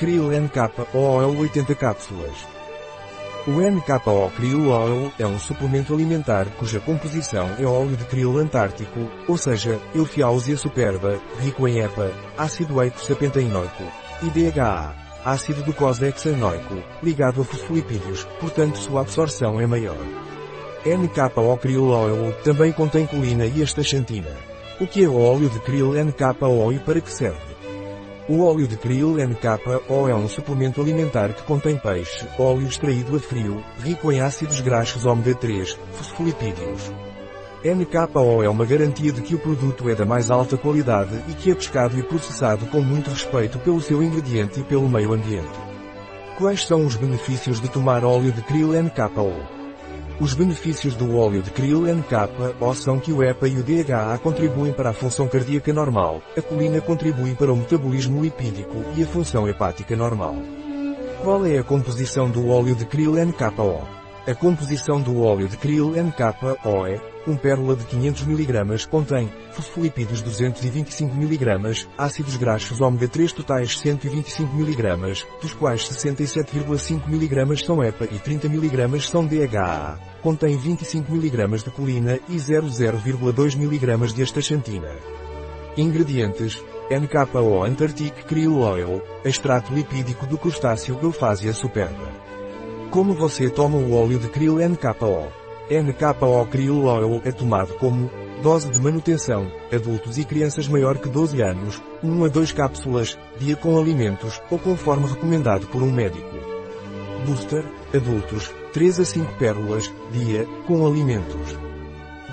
Krill NKO Oil 80 cápsulas. O NKO Krill Oil é um suplemento alimentar cuja composição é óleo de krill antártico, ou seja, Euphiausia superba, rico em EPA, ácido eicosapentaenoico, e DHA, ácido docosahexaenoico, ligado a fosfolipídios, portanto sua absorção é maior. NKO Krill Oil também contém colina e astaxantina. O que é o óleo de krill NKO e para que serve? O óleo de krill NKO é um suplemento alimentar que contém peixe, óleo extraído a frio, rico em ácidos graxos ômega 3, fosfolipídios. NKO é uma garantia de que o produto é da mais alta qualidade e que é pescado e processado com muito respeito pelo seu ingrediente e pelo meio ambiente. Quais são os benefícios de tomar óleo de krill NKO? Os benefícios do óleo de krill NK são que o EPA e o DHA contribuem para a função cardíaca normal, a colina contribui para o metabolismo lipídico e a função hepática normal. Qual é a composição do óleo de krill NKO? A composição do óleo de krill NKO é, um pérola de 500 mg contém, fosfolipídios 225 mg, ácidos graxos ômega 3 totais 125 mg, dos quais 67,5 mg são EPA e 30 mg são DHA. Contém 25 mg de colina e 0,02 mg de astaxantina. Ingredientes. NKO Antarctic Krill Oil, extrato lipídico do crustáceo Euphasia superba. Como você toma o óleo de krill NKO? NKO Krill Oil é tomado como dose de manutenção, adultos e crianças maior que 12 anos, 1 a 2 cápsulas, dia com alimentos, ou conforme recomendado por um médico. Booster, adultos, 3 a 5 pérolas, dia, com alimentos.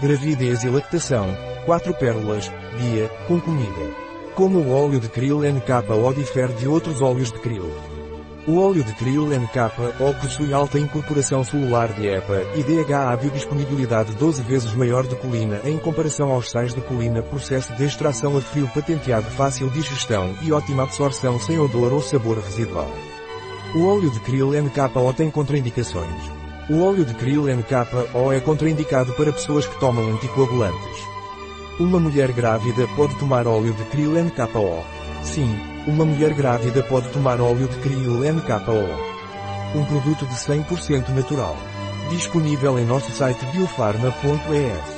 Gravidez e lactação, 4 pérolas, dia, com comida. Como o óleo de krill NKO difere de outros óleos de krill. O óleo de krill NKO possui alta incorporação celular de EPA e DHA biodisponibilidade 12 vezes maior de colina em comparação aos sais de colina processo de extração a frio patenteado fácil digestão e ótima absorção sem odor ou sabor residual. O óleo de krill NKO tem contraindicações. O óleo de krill NKO é contraindicado para pessoas que tomam anticoagulantes. Uma mulher grávida pode tomar óleo de krill NKO. Sim, uma mulher grávida pode tomar óleo de krill NKO. Um produto de 100% natural. Disponível em nosso site biofarma.es.